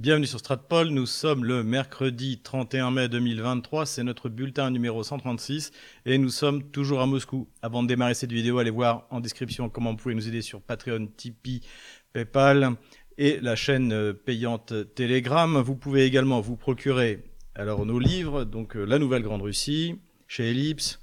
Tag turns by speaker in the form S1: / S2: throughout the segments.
S1: Bienvenue sur Stratpol, nous sommes le mercredi 31 mai 2023, c'est notre bulletin numéro 136 et nous sommes toujours à Moscou. Avant de démarrer cette vidéo, allez voir en description comment vous pouvez nous aider sur Patreon, Tipeee, Paypal et la chaîne euh, payante Telegram. Vous pouvez également vous procurer alors nos livres, donc euh, La Nouvelle Grande Russie chez Ellipse,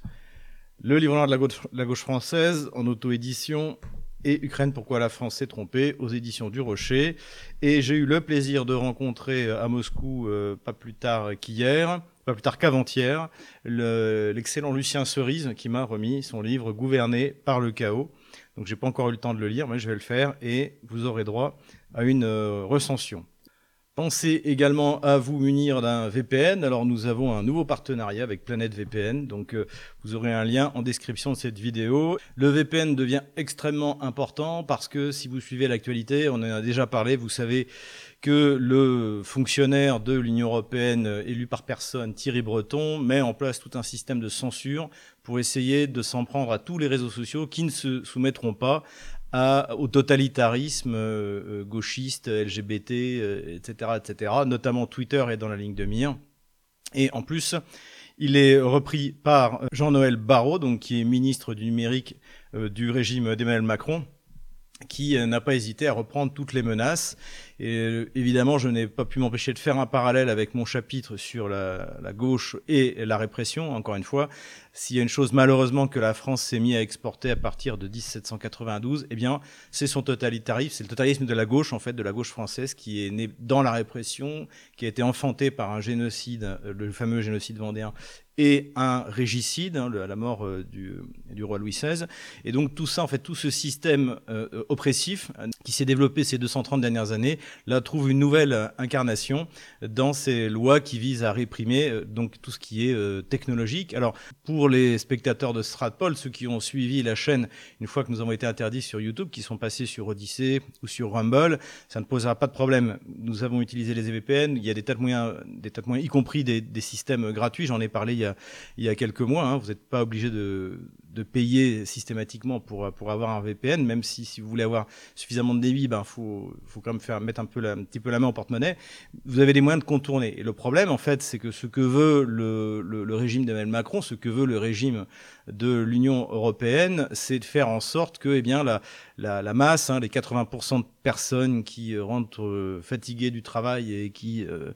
S1: le livre noir de la gauche, la gauche française en auto-édition et Ukraine, pourquoi la France s'est trompée, aux éditions du Rocher. Et j'ai eu le plaisir de rencontrer euh, à Moscou, euh, pas plus tard qu'hier, pas plus tard qu'avant-hier, l'excellent Lucien Cerise qui m'a remis son livre Gouverné par le chaos. Donc j'ai pas encore eu le temps de le lire, mais je vais le faire et vous aurez droit à une euh, recension. Pensez également à vous munir d'un VPN. Alors nous avons un nouveau partenariat avec Planète VPN, donc euh, vous aurez un lien en description de cette vidéo. Le VPN devient extrêmement important parce que si vous suivez l'actualité, on en a déjà parlé, vous savez que le fonctionnaire de l'Union européenne élu par personne, Thierry Breton, met en place tout un système de censure pour essayer de s'en prendre à tous les réseaux sociaux qui ne se soumettront pas au totalitarisme euh, euh, gauchiste, LGBT, etc., etc. Notamment Twitter est dans la ligne de mire. Et en plus, il est repris par Jean-Noël Barrot, donc qui est ministre du numérique euh, du régime d'Emmanuel Macron, qui n'a pas hésité à reprendre toutes les menaces. Et évidemment, je n'ai pas pu m'empêcher de faire un parallèle avec mon chapitre sur la, gauche et la répression. Encore une fois, s'il y a une chose malheureusement que la France s'est mise à exporter à partir de 1792, eh bien, c'est son totalitarisme, c'est le totalitarisme de la gauche en fait, de la gauche française qui est né dans la répression, qui a été enfanté par un génocide, euh, le fameux génocide vendéen, et un régicide, hein, la mort euh, du, du, roi Louis XVI. Et donc tout ça, en fait, tout ce système euh, oppressif qui s'est développé ces 230 dernières années, là trouve une nouvelle incarnation dans ces lois qui visent à réprimer euh, donc tout ce qui est euh, technologique. Alors pour les spectateurs de Stratpol, ceux qui ont suivi la chaîne une fois que nous avons été interdits sur YouTube, qui sont passés sur Odyssey ou sur Rumble, ça ne posera pas de problème. Nous avons utilisé les VPN, il y a des tas de moyens, des tas de moyens, y compris des, des systèmes gratuits. J'en ai parlé il y a, il y a quelques mois. Hein. Vous n'êtes pas obligé de payer systématiquement pour, pour avoir un VPN, même si, si vous voulez avoir suffisamment de débit, ben faut, faut quand même faire mettre un peu un petit peu la main au porte-monnaie. Vous avez des moyens de contourner. Et le problème, en fait, c'est que ce que veut le, le, régime d'Emmanuel Macron, ce que veut le régime de l'Union européenne, c'est de faire en sorte que, eh bien, la, la, masse, hein, les 80% de personnes qui euh, rentrent euh, fatiguées du travail et qui euh,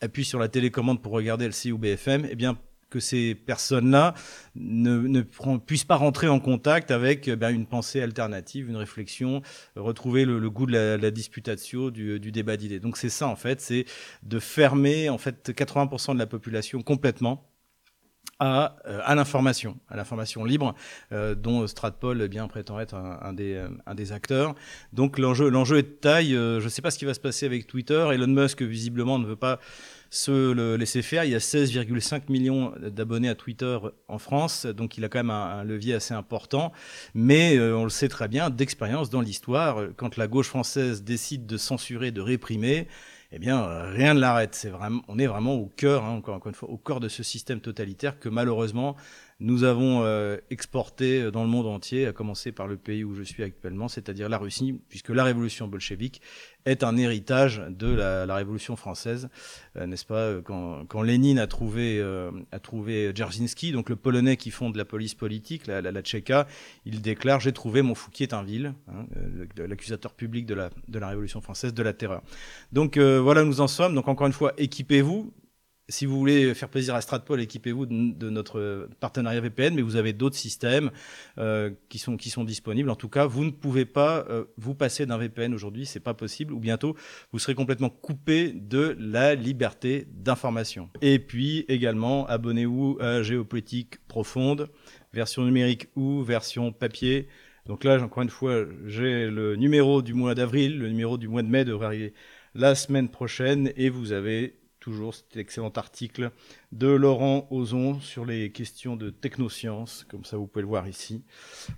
S1: appuient sur la télécommande pour regarder LCI ou BFM, eh bien, que ces personnes-là ne, puissent pas rentrer en contact avec ben, une pensée alternative, une réflexion, retrouver le, goût de la, disputatio, du, du débat d'idées. Donc c'est ça en fait, c'est de fermer en fait 80% de la population complètement à, euh, l'information, à l'information libre, euh, dont Stratpol eh bien prétend être un, des, acteurs. Donc l'enjeu, est de taille. Euh, je ne sais pas ce qui va se passer avec Twitter. Elon Musk visiblement ne veut pas se le laisser faire. Il y a 16,5 millions d'abonnés à Twitter en France, donc il a quand même un, levier assez important. Mais euh, on le sait très bien, d'expérience dans l'histoire, quand la gauche française décide de censurer, de réprimer, eh bien, rien ne l'arrête. C'est vraiment, on est vraiment au cœur, hein, encore une fois, au cœur de ce système totalitaire que malheureusement nous avons euh, exporté dans le monde entier, à commencer par le pays où je suis actuellement, c'est-à-dire la Russie, puisque la révolution bolchevique est un héritage de la, la révolution française, euh, n'est-ce pas euh, quand, quand, Lénine a trouvé, euh, a trouvé Dzerzhinsky, donc le polonais qui fonde la police politique, la, la, la Tchéka, il déclare j'ai trouvé mon Fouquier-Tinville, hein, l'accusateur public de la, de la révolution française, de la terreur. Donc euh, voilà, nous en sommes. Donc encore une fois, équipez-vous si vous voulez faire plaisir à Stratpol, équipez-vous de, notre partenariat VPN, mais vous avez d'autres systèmes euh, qui, sont, qui sont disponibles. En tout cas, vous ne pouvez pas euh, vous passer d'un VPN aujourd'hui, c'est pas possible, ou bientôt vous serez complètement coupé de la liberté d'information. Et puis également, abonnez-vous à Géopolitique Profonde, version numérique ou version papier. Donc là, encore une fois, j'ai le numéro du mois d'avril, le numéro du mois de mai devrait arriver la semaine prochaine, et vous avez toujours cet excellent article de Laurent Ozon sur les questions de technosciences, comme ça vous pouvez le voir ici.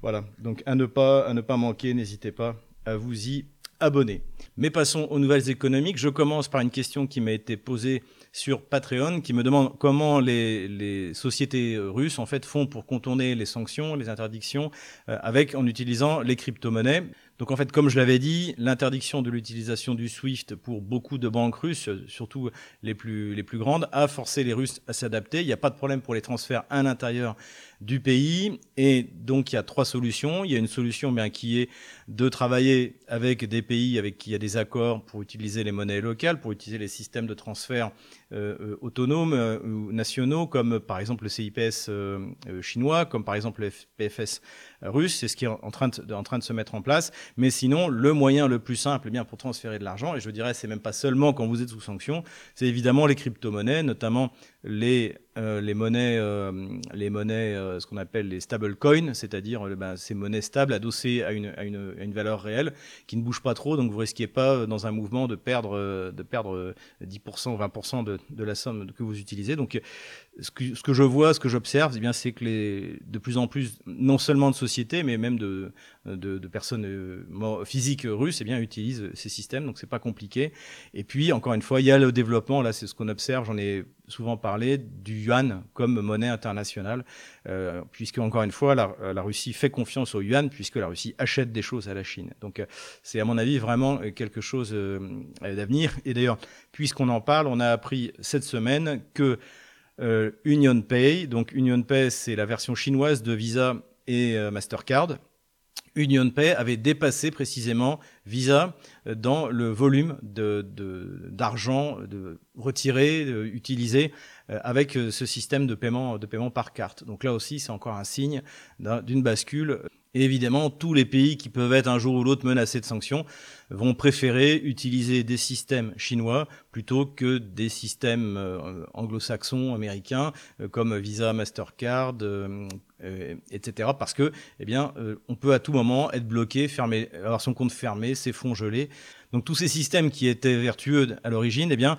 S1: Voilà, donc à ne pas, à ne pas manquer, n'hésitez pas à vous y abonner. Mais passons aux nouvelles économiques. Je commence par une question qui m'a été posée sur Patreon qui me demande comment les, sociétés russes en fait font pour contourner les sanctions, les interdictions, euh, avec en utilisant les crypto-monnaies. Donc en fait, comme je l'avais dit, l'interdiction de l'utilisation du SWIFT pour beaucoup de banques russes, surtout les plus, les plus grandes, a forcé les Russes à s'adapter. Il n'y a pas de problème pour les transferts à l'intérieur du pays. Et donc il y a trois solutions. Il y a une solution bien qui est de travailler avec des pays avec qui il y a des accords pour utiliser les monnaies locales, pour utiliser les systèmes de transfert euh, euh, autonomes euh, ou nationaux, comme par exemple le CIPS chinois, comme par exemple le PFS russe. C'est ce qui est en train, de, en train de se mettre en place. Mais sinon, le moyen le plus simple eh bien, pour transférer de l'argent, et je dirais c'est même pas seulement quand vous êtes sous sanction, c'est évidemment les crypto-monnaies, notamment les, euh, les monnaies, euh, les monnaies euh, ce qu'on appelle les stable coins, c'est-à-dire ben, ces monnaies stables adossées à une, à, une, à une, valeur réelle qui ne bouge pas trop, donc vous risquez pas dans un mouvement de perdre, de perdre 10% ou 20% de, de, la somme que vous utilisez. Donc ce que, ce que je vois, ce que j'observe, eh bien c'est que les, de plus en plus, non seulement de sociétés, mais même de, de, de personnes physiques russes, eh bien utilisent ces systèmes, donc c'est pas compliqué. Et puis encore une fois, il y a le développement, là c'est ce qu'on observe, j'en ai souvent parlé du yuan comme monnaie internationale, euh, puisque encore une fois, la, la, Russie fait confiance au yuan, puisque la Russie achète des choses à la Chine. Donc euh, c'est à mon avis vraiment quelque chose euh, d'avenir. Et d'ailleurs, puisqu'on en parle, on a appris cette semaine que euh, Union Pay, donc Union Pay c'est la version chinoise de Visa et euh, Mastercard, UnionPay avait dépassé précisément Visa euh, dans le volume d'argent retiré, utilisé avec ce système de paiement, de paiement par carte. Donc là aussi, c'est encore un signe d'une bascule. Et évidemment, tous les pays qui peuvent être un jour ou l'autre menacés de sanctions vont préférer utiliser des systèmes chinois plutôt que des systèmes anglo-saxons, américains, comme Visa, Mastercard, euh, etc. Parce que, eh bien, euh, on peut à tout moment être bloqué, fermer, avoir son compte fermé, ses fonds gelés. Donc tous ces systèmes qui étaient vertueux à l'origine, eh bien,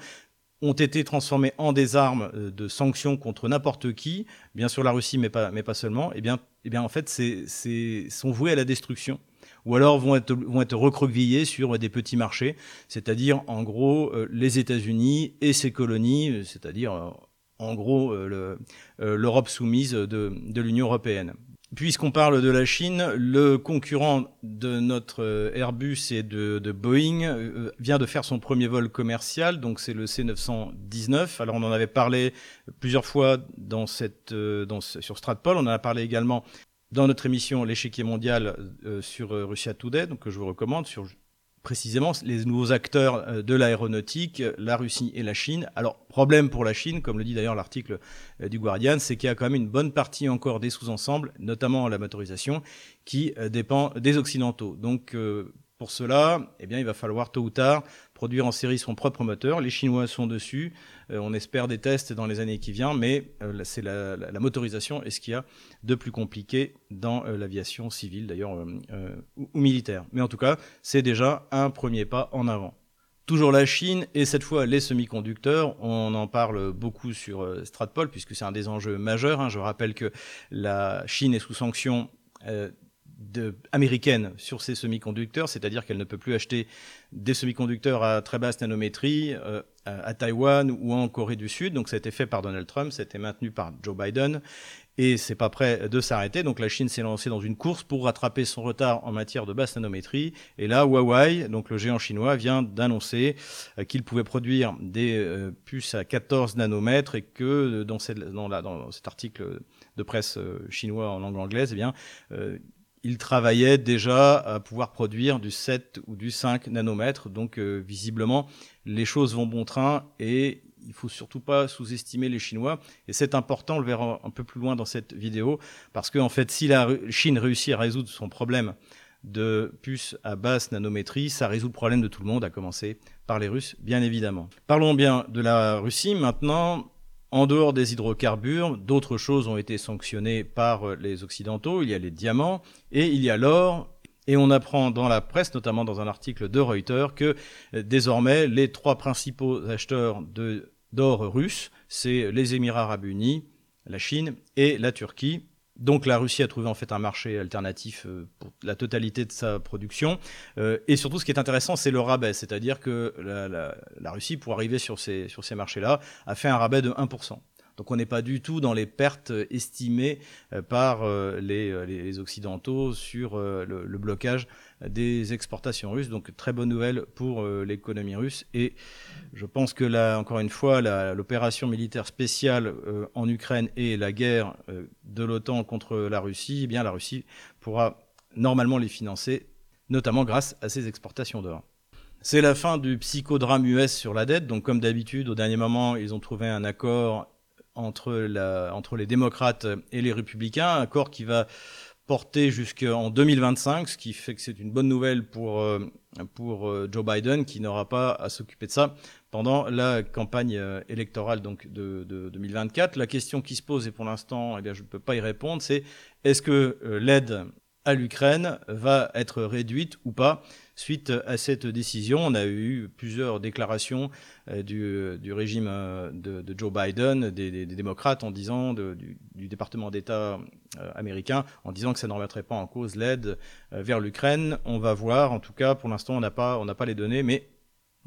S1: ont été transformés en des armes euh, de sanctions contre n'importe qui, bien sûr la Russie, mais pas, mais pas seulement. Eh bien, eh bien, en fait, c'est, sont voués à la destruction ou alors vont être, vont être recroquevillés sur des petits marchés, c'est-à-dire en gros les États-Unis et ses colonies, c'est-à-dire en gros euh, euh, l'Europe soumise de, de l'Union européenne. Puisqu'on parle de la Chine, le concurrent de notre euh, Airbus et de, Boeing vient de faire son premier vol commercial, donc c'est le C919. Alors on en avait parlé plusieurs fois dans cette, sur Stratpol, on en a parlé également dans notre émission L'échiquier mondial sur Russia Today, donc que je vous recommande, précisément les nouveaux acteurs euh, de l'aéronautique, la Russie et la Chine. Alors, problème pour la Chine, comme le dit d'ailleurs l'article euh, du Guardian, c'est qu'il y a quand même une bonne partie encore des sous-ensembles, notamment la motorisation, qui euh, dépend des Occidentaux. Donc, pour cela, eh bien, il va falloir tôt ou tard produire en série son propre moteur. Les Chinois sont dessus. Euh, on espère des tests dans les années qui viennent, mais euh, c'est la, motorisation et ce qu'il y a de plus compliqué dans euh, l'aviation civile, d'ailleurs, ou, ou militaire. Mais en tout cas, c'est déjà un premier pas en avant. Toujours la Chine et cette fois les semi-conducteurs. On en parle beaucoup sur Stratpol puisque c'est un des enjeux majeurs. Hein. Je rappelle que la Chine est sous sanction américaine sur ces semi-conducteurs, c'est-à-dire qu'elle ne peut plus acheter des semi-conducteurs à très basse nanométrie euh, à, Taïwan ou en Corée du Sud. Donc ça a été fait par Donald Trump, ça a été maintenu par Joe Biden et c'est pas prêt de s'arrêter. Donc la Chine s'est lancée dans une course pour rattraper son retard en matière de basse nanométrie. Et là, Huawei, donc le géant chinois, vient d'annoncer euh, qu'il pouvait produire des euh, puces à 14 nanomètres et que dans cet article de presse chinois en langue anglaise, eh bien il travaillait déjà à pouvoir produire du 7 ou du 5 nanomètres. Donc euh, visiblement, les choses vont bon train et il faut surtout pas sous-estimer les Chinois. Et c'est important, on le verra un peu plus loin dans cette vidéo, parce qu'en en fait, si la Chine réussit à résoudre son problème de puces à basse nanométrie, ça résout le problème de tout le monde, à commencer par les Russes, bien évidemment. Parlons bien de la Russie maintenant. En dehors des hydrocarbures, d'autres choses ont été sanctionnées par euh, les Occidentaux. Il y a les diamants et il y a l'or. Et on apprend dans la presse, notamment dans un article de Reuters, que euh, désormais les trois principaux acheteurs d'or russe, c'est les Émirats arabes unis, la Chine et la Turquie. Donc la Russie a trouvé en fait un marché alternatif euh, pour la totalité de sa production. Euh, et surtout, ce qui est intéressant, c'est le rabais. C'est-à-dire que la, Russie, pour arriver sur ces, marchés-là, a fait un rabais de 1%. Donc on n'est pas du tout dans les pertes estimées par les, Occidentaux sur le, blocage des exportations russes. Donc très bonne nouvelle pour l'économie russe. Et je pense que là, encore une fois, l'opération militaire spéciale en Ukraine et la guerre de l'OTAN contre la Russie, eh bien la Russie pourra normalement les financer, notamment grâce à ces exportations d'or. C'est la fin du psychodrame US sur la dette. Donc, comme d'habitude, au dernier moment, ils ont trouvé un accord entre, entre les démocrates et les républicains, un accord qui va porter jusqu'en 2025, ce qui fait que c'est une bonne nouvelle pour, euh, pour euh, Joe Biden, qui n'aura pas à s'occuper de ça pendant la campagne euh, électorale donc de, de, 2024. La question qui se pose, et pour l'instant, eh bien, je ne peux pas y répondre, c'est est-ce que l'aide à l'Ukraine va être réduite ou pas? Suite à cette décision. On a eu plusieurs déclarations euh, du, régime euh, de, Joe Biden, des, démocrates, en disant du, département d'État euh, américain, en disant que ça ne remettrait pas en cause l'aide vers l'Ukraine. On va voir. En tout cas, pour l'instant, on n'a pas, on n'a pas les données, mais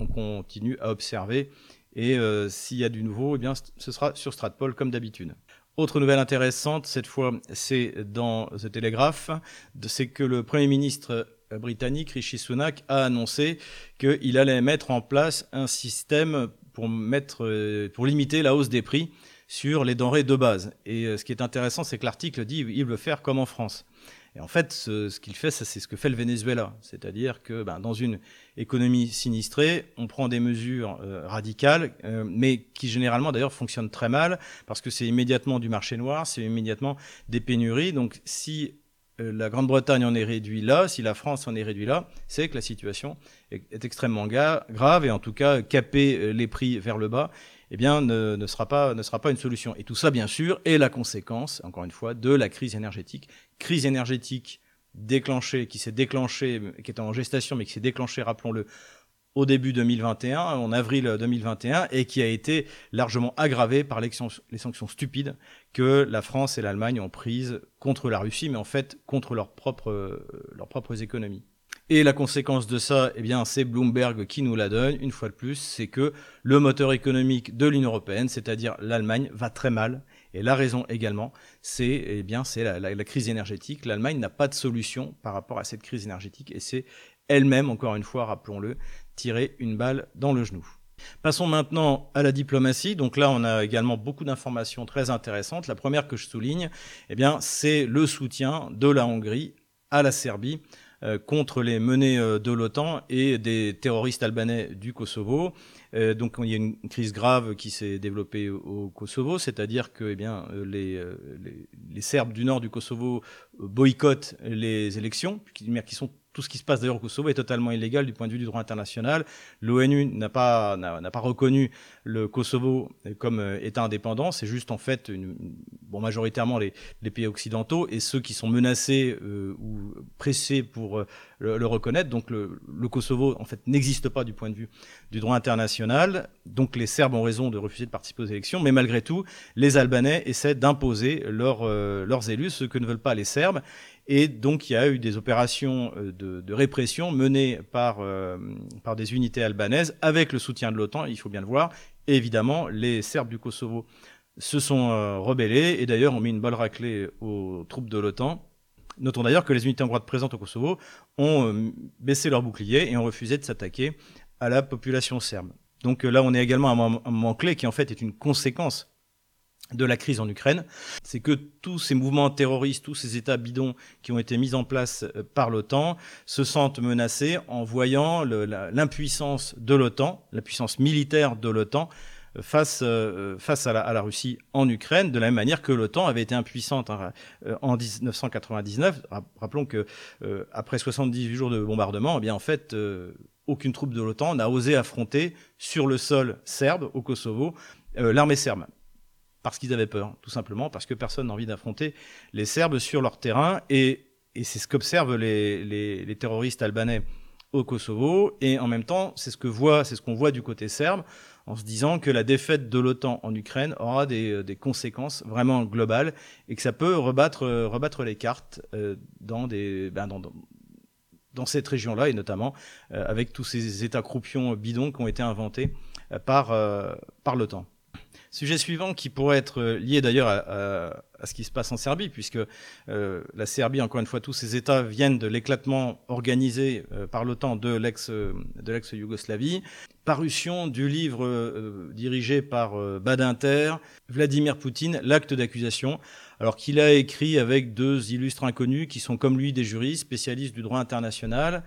S1: on continue à observer. Et s'il y a du nouveau, eh bien, ce sera sur Stratpol comme d'habitude. Autre nouvelle intéressante, cette fois, c'est dans The Telegraph, c'est que le Premier ministre britannique Rishi Sunak a annoncé qu'il allait mettre en place un système pour, mettre, euh, pour limiter la hausse des prix sur les denrées de base. Et euh, ce qui est intéressant, c'est que l'article dit qu'il veut faire comme en France. Et en fait, ce, qu'il fait, c'est ce que fait le Venezuela. C'est-à-dire que ben, dans une économie sinistrée, on prend des mesures euh, radicales, euh, mais qui généralement d'ailleurs fonctionnent très mal, parce que c'est immédiatement du marché noir, c'est immédiatement des pénuries. Donc si euh, la Grande-Bretagne en est réduit là, si la France en est réduit là, c'est que la situation est, extrêmement grave, et en tout cas, caper les prix vers le bas, eh bien, ne, ne, sera pas, ne sera pas une solution. Et tout ça, bien sûr, est la conséquence, encore une fois, de la crise énergétique. Crise énergétique déclenchée, qui s'est déclenchée, qui est en gestation, mais qui s'est déclenchée, rappelons-le, au début 2021, en avril 2021, et qui a été largement aggravée par les sanctions stupides que la France et l'Allemagne ont prises contre la Russie, mais en fait contre leurs propres, leurs propres économies. Et la conséquence de ça, eh bien, c'est Bloomberg qui nous la donne, une fois de plus, c'est que le moteur économique de l'Union européenne, c'est-à-dire l'Allemagne, va très mal. Et la raison également, c'est eh la, crise énergétique. L'Allemagne n'a pas de solution par rapport à cette crise énergétique et c'est elle-même, encore une fois, rappelons-le, tirer une balle dans le genou. Passons maintenant à la diplomatie. Donc là, on a également beaucoup d'informations très intéressantes. La première que je souligne, eh bien, c'est le soutien de la Hongrie à la Serbie euh, contre les menées euh, de l'OTAN et des terroristes albanais du Kosovo. Euh, donc il y a une crise grave qui s'est développée au Kosovo, c'est-à-dire que eh bien, les, Serbes du nord du Kosovo boycottent les élections, qui sont tout ce qui se passe d'ailleurs au Kosovo est totalement illégal du point de vue du droit international. L'ONU n'a pas, n'a, pas reconnu le Kosovo comme euh, État indépendant. C'est juste en fait, bon, majoritairement les, pays occidentaux et ceux qui sont menacés euh, ou pressés pour euh, le, reconnaître. Donc le, Kosovo en fait n'existe pas du point de vue du droit international. Donc les Serbes ont raison de refuser de participer aux élections, mais malgré tout, les Albanais essaient d'imposer leur, leurs élus, ce que ne veulent pas les Serbes. Et donc, il y a eu des opérations euh, de, de répression menées par, euh, par des unités albanaises avec le soutien de l'OTAN, il faut bien le voir. Et évidemment, les Serbes du Kosovo se sont euh, rebellés et d'ailleurs ont mis une balle raclée aux troupes de l'OTAN. Notons d'ailleurs que les unités hongroises présentes au Kosovo ont baissé leur bouclier et ont refusé de s'attaquer à la population serbe. Donc là, on est également à un moment clé qui en fait est une conséquence de la crise en Ukraine, c'est que tous ces mouvements terroristes, tous ces États bidons qui ont été mis en place euh, par l'OTAN se sentent menacés en voyant l'impuissance de l'OTAN, la puissance militaire de l'OTAN euh, face, euh, à, la, Russie en Ukraine, de la même manière que l'OTAN avait été impuissante hein, en 1999. Rappelons que après 78 jours de bombardement, eh bien en fait, aucune troupe de l'OTAN n'a osé affronter sur le sol serbe au Kosovo l'armée serbe parce qu'ils avaient peur, tout simplement, parce que personne n'a envie d'affronter les Serbes sur leur terrain. Et, c'est ce qu'observent les, terroristes albanais au Kosovo. Et en même temps, c'est ce que voit, c'est ce qu'on voit du côté serbe, en se disant que la défaite de l'OTAN en Ukraine aura des, conséquences vraiment globales et que ça peut rebattre, rebattre les cartes euh, dans, des, ben dans, dans cette région-là, et notamment euh, avec tous ces États croupions bidons qui ont été inventés euh, par, par l'OTAN. Sujet suivant qui pourrait être lié d'ailleurs à, ce qui se passe en Serbie, puisque euh, la Serbie, encore une fois, tous ces États viennent de l'éclatement organisé euh, par l'OTAN de l'ex-Yougoslavie. Parution du livre euh, dirigé par Badinter, Vladimir Poutine, l'acte d'accusation, alors qu'il a écrit avec deux illustres inconnus qui sont comme lui des juristes, spécialistes du droit international.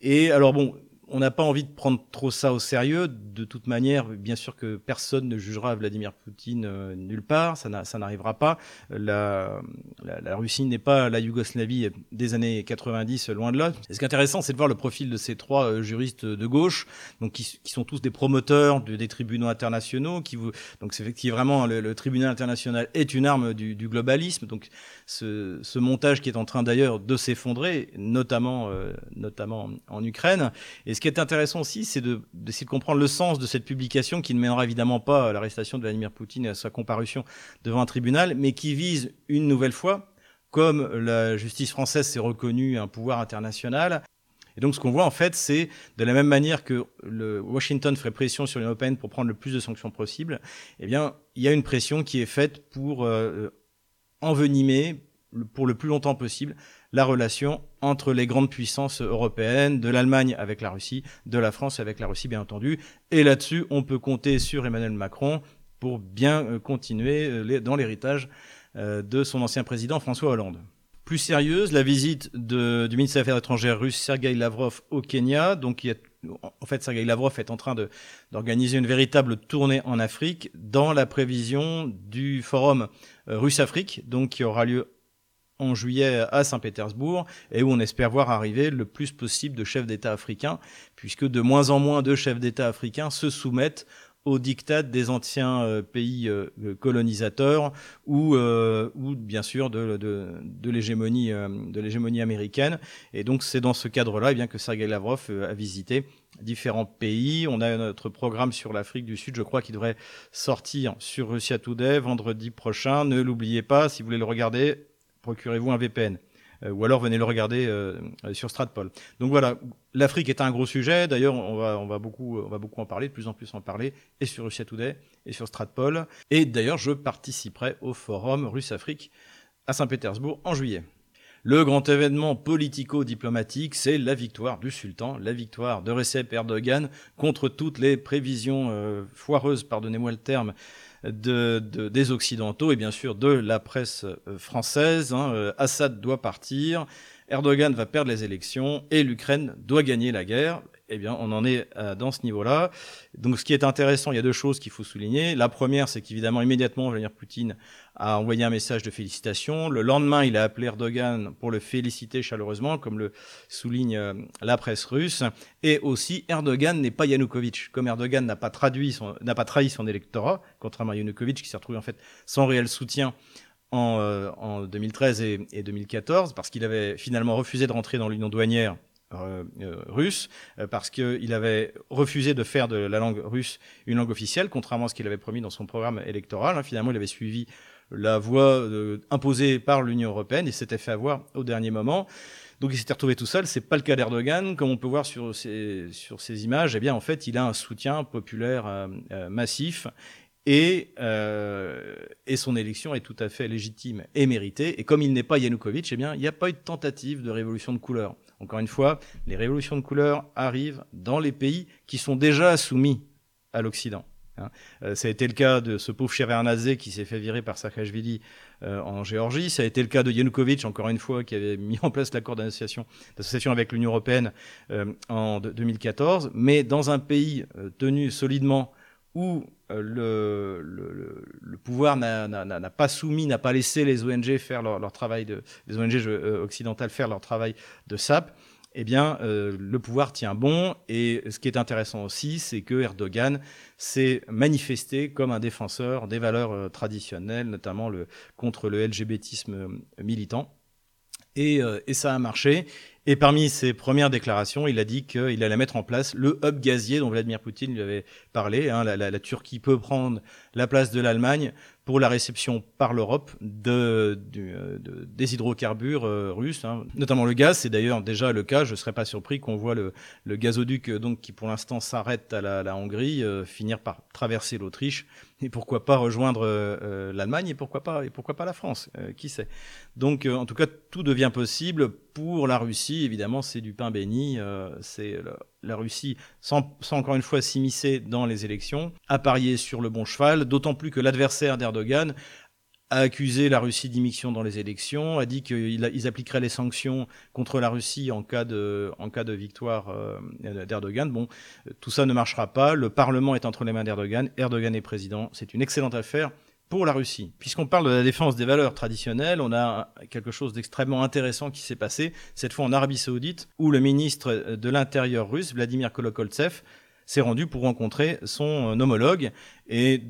S1: Et alors bon, on n'a pas envie de prendre trop ça au sérieux. De toute manière, bien sûr que personne ne jugera Vladimir Poutine euh, nulle part, ça n'arrivera pas. La, Russie n'est pas la Yougoslavie des années 90, loin de là. ce qui est intéressant, c'est de voir le profil de ces trois euh, juristes de gauche, donc qui, sont tous des promoteurs des tribunaux internationaux. Donc c'est qui vraiment le, tribunal international est une arme du, globalisme. Donc ce, montage qui est en train d'ailleurs de s'effondrer, notamment, euh, en Ukraine. Et ce qui est intéressant aussi, c'est d'essayer de, comprendre le sens de cette publication qui ne mènera évidemment pas à l'arrestation de Vladimir Poutine et à sa comparution devant un tribunal, mais qui vise une nouvelle fois, comme la justice française s'est reconnue un pouvoir international, et donc, ce qu'on voit, en fait, c'est de la même manière que Washington ferait pression sur l'Union européenne pour prendre le plus de sanctions possible, eh bien, il y a une pression qui est faite pour euh, envenimer, pour le plus longtemps possible, la relation entre les grandes puissances européennes, de l'Allemagne avec la Russie, de la France avec la Russie bien entendu. Et là-dessus, on peut compter sur Emmanuel Macron pour bien euh, continuer euh, dans l'héritage euh, de son ancien président François Hollande. Plus sérieuse, la visite du ministre des Affaires étrangères russe Sergei Lavrov au Kenya. Donc, en fait, Sergei Lavrov est en train d'organiser une véritable tournée en Afrique dans la prévision du forum Russe-Afrique, donc qui aura lieu en juillet à Saint-Pétersbourg et où on espère voir arriver le plus possible de chefs d'État africains, puisque de moins en moins de chefs d'État africains se soumettent aux dictats des anciens euh, pays euh, colonisateurs ou, euh, ou bien sûr de, de, de l'hégémonie de l'hégémonie américaine. Et donc c'est dans ce cadre-là eh bien que Sergei Lavrov a visité différents pays. On a notre programme sur l'Afrique du Sud, je crois, qui devrait sortir sur Russia Today vendredi prochain. Ne l'oubliez pas, si vous voulez le regarder, procurez-vous un VPN. Euh, ou alors venez le regarder euh, euh, sur Stratpol. Donc voilà, l'Afrique est un gros sujet. D'ailleurs, on va, beaucoup en parler, de plus en plus en parler, et sur Russia Today et sur Stratpol. Et d'ailleurs, je participerai au forum Russe-Afrique à Saint-Pétersbourg en juillet. Le grand événement politico-diplomatique, c'est la victoire du sultan, la victoire de Recep Erdogan contre toutes les prévisions foireuses, pardonnez-moi le terme, de, des Occidentaux et bien sûr de la presse euh, française. Hein. Euh, Assad doit partir, Erdogan va perdre les élections et l'Ukraine doit gagner la guerre eh bien, on en est euh, dans ce niveau-là. Donc, ce qui est intéressant, il y a deux choses qu'il faut souligner. La première, c'est qu'évidemment, immédiatement, Vladimir Poutine a envoyé un message de félicitations. Le lendemain, il a appelé Erdogan pour le féliciter chaleureusement, comme le souligne euh, la presse russe. Et aussi, Erdogan n'est pas Yanukovych. Comme Erdogan n'a pas trahi son électorat, contrairement à Yanukovych, qui s'est retrouvé en fait sans réel soutien en, euh, en 2013 et, et 2014, parce qu'il avait finalement refusé de rentrer dans l'union douanière euh, euh, russe euh, parce qu'il avait refusé de faire de la langue russe une langue officielle, contrairement à ce qu'il avait promis dans son programme électoral. Hein. Finalement, il avait suivi la voie imposée par l'Union européenne et s'était fait avoir au dernier moment. Donc il s'était retrouvé tout seul. C'est pas le cas d'Erdogan, comme on peut voir sur ces, sur ces images. Eh bien, en fait, il a un soutien populaire massif et, euh, et, son élection est tout à fait légitime et méritée. Et comme il n'est pas Yanukovych, eh bien, il n'y a pas eu de tentative de révolution de couleur. Encore une fois, les révolutions de couleur arrivent dans les pays qui sont déjà soumis à l'Occident. Hein. Euh, ça a été le cas de ce pauvre Shevardnadze qui s'est fait virer par Saakashvili euh, en Géorgie. Ça a été le cas de Yanukovych, encore une fois, qui avait mis en place l'accord d'association avec l'Union européenne euh, en 2014. Mais dans un pays tenu solidement où le, le, pouvoir n'a pas soumis, n'a pas laissé les ONG faire leur, travail les ONG occidentales faire leur travail de SAP, eh bien, euh, le pouvoir tient bon. Et ce qui est intéressant aussi, c'est que Erdogan s'est manifesté comme un défenseur des valeurs euh, traditionnelles, notamment contre le LGBTisme euh, militant. Et, ça a marché. Et parmi ses premières déclarations, il a dit qu'il allait mettre en place le hub gazier dont Vladimir Poutine lui avait parlé. Hein, la, la, la, Turquie peut prendre la place de l'Allemagne pour la réception par l'Europe de, des hydrocarbures russes, hein. notamment le gaz. C'est d'ailleurs déjà le cas. Je ne serais pas surpris qu'on voit le, gazoduc donc, qui pour l'instant s'arrête à la, Hongrie finir par traverser l'Autriche et pourquoi pas rejoindre l'Allemagne et pourquoi pas et pourquoi pas la France, qui sait. Donc en tout cas tout devient possible pour la Russie. Évidemment c'est du pain béni. c'est la Russie, sans, encore une fois s'immiscer dans les élections, a parié sur le bon cheval, d'autant plus que l'adversaire d'Erdogan a accusé la Russie d'immixtion dans les élections, a dit qu'ils appliqueraient les sanctions contre la Russie en cas de, en cas de victoire euh, d'Erdogan. Bon, tout ça ne marchera pas. Le Parlement est entre les mains d'Erdogan. Erdogan est président. C'est une excellente affaire pour la Russie. Puisqu'on parle de la défense des valeurs traditionnelles, on a quelque chose d'extrêmement intéressant qui s'est passé, cette fois en Arabie saoudite, où le ministre de l'Intérieur russe, Vladimir Kolokoltsev, s'est rendu pour rencontrer son homologue et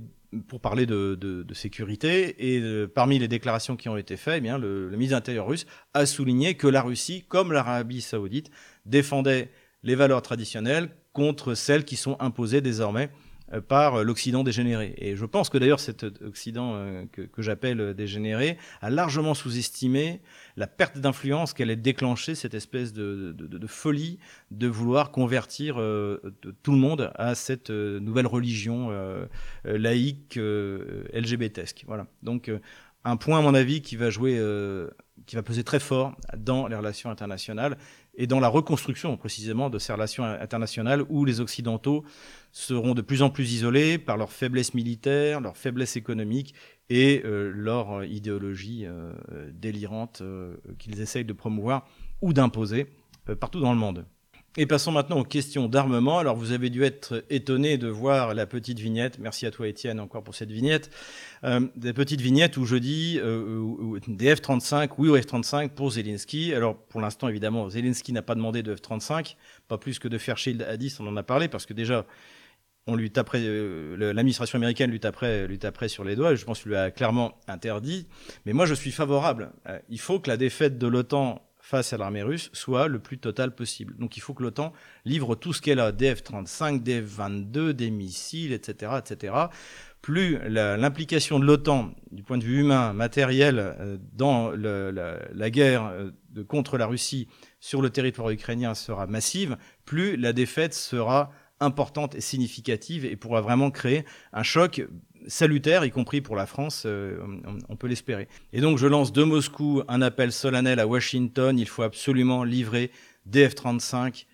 S1: pour parler de, sécurité. Et parmi les déclarations qui ont été faites, eh bien, le, ministre de l'Intérieur russe a souligné que la Russie, comme l'Arabie saoudite, défendait les valeurs traditionnelles contre celles qui sont imposées désormais euh, par l'Occident dégénéré. Et je pense que d'ailleurs cet Occident euh, que j'appelle dégénéré a largement sous-estimé la perte d'influence qu'elle a déclenchée, cette espèce de, folie de vouloir convertir euh, tout le monde à cette nouvelle religion laïque LGBTesque. Voilà. Donc un point à mon avis qui va jouer, qui va peser très fort dans les relations internationales et dans la reconstruction précisément de ces relations internationales où les Occidentaux seront de plus en plus isolés par leur faiblesse militaire, leur faiblesse économique et euh, leur idéologie euh, délirante euh, qu'ils essayent de promouvoir ou d'imposer partout dans le monde. Et passons maintenant aux questions d'armement. Alors vous avez dû être étonné de voir la petite vignette, merci à toi Étienne encore pour cette vignette, euh, des petites vignettes où je dis euh, des F-35, oui au F-35 pour Zelensky. Alors pour l'instant évidemment Zelensky n'a pas demandé de F-35, pas plus que de faire Shield à 10, on en a parlé parce que déjà euh, l'administration américaine lui taperait, lui taperait sur les doigts, je pense qu'il lui a clairement interdit. Mais moi je suis favorable. Euh, il faut que la défaite de l'OTAN face à l'armée russe soit le plus total possible. Donc il faut que l'OTAN livre tout ce qu'elle a, des F-35, des F-22, des missiles, etc. etc. Plus l'implication de l'OTAN du point de vue humain, matériel, euh, dans la, guerre contre la Russie sur le territoire ukrainien sera massive, plus la défaite sera importante et significative et pourra vraiment créer un choc salutaire, y compris pour la France, euh, on, peut l'espérer. Et donc je lance de Moscou un appel solennel à Washington, il faut absolument livrer des F-35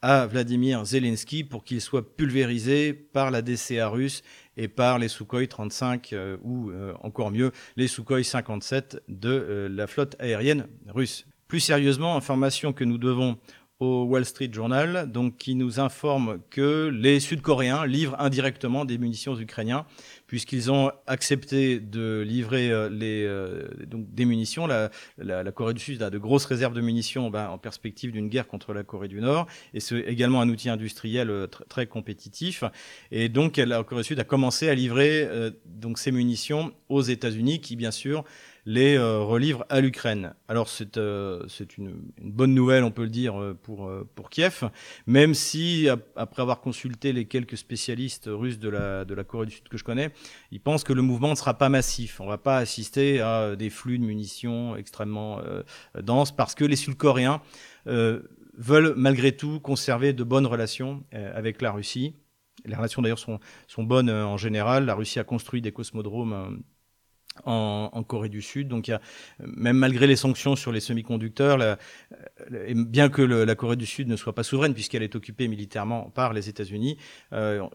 S1: à Vladimir Zelensky pour qu'il soit pulvérisé par la DCA russe et par les Sukhoi 35 euh, ou euh, encore mieux les Sukhoi 57 de la flotte aérienne russe. Plus sérieusement, information que nous devons au Wall Street Journal, donc qui nous informe que les Sud-Coréens livrent indirectement des munitions aux Ukrainiens, puisqu'ils ont accepté de livrer euh, les, euh, donc des munitions. La, la, Corée du Sud a de grosses réserves de munitions ben, en perspective d'une guerre contre la Corée du Nord, et c'est également un outil industriel euh, très compétitif. Et donc la Corée du Sud a commencé à livrer donc ces munitions aux États-Unis, qui bien sûr les euh, relivre à l'Ukraine. Alors c'est euh, une, une, bonne nouvelle, on peut le dire, euh, pour, pour Kiev, même si, après avoir consulté les quelques spécialistes russes de la, de la Corée du Sud que je connais, ils pensent que le mouvement ne sera pas massif. On ne va pas assister à des flux de munitions extrêmement denses, parce que les Sud-Coréens veulent malgré tout conserver de bonnes relations avec la Russie. Les relations d'ailleurs sont, sont bonnes en général. La Russie a construit des cosmodromes en, Corée du Sud. Donc, même malgré les sanctions sur les semi-conducteurs, bien que la Corée du Sud ne soit pas souveraine puisqu'elle est occupée militairement par les États-Unis, euh,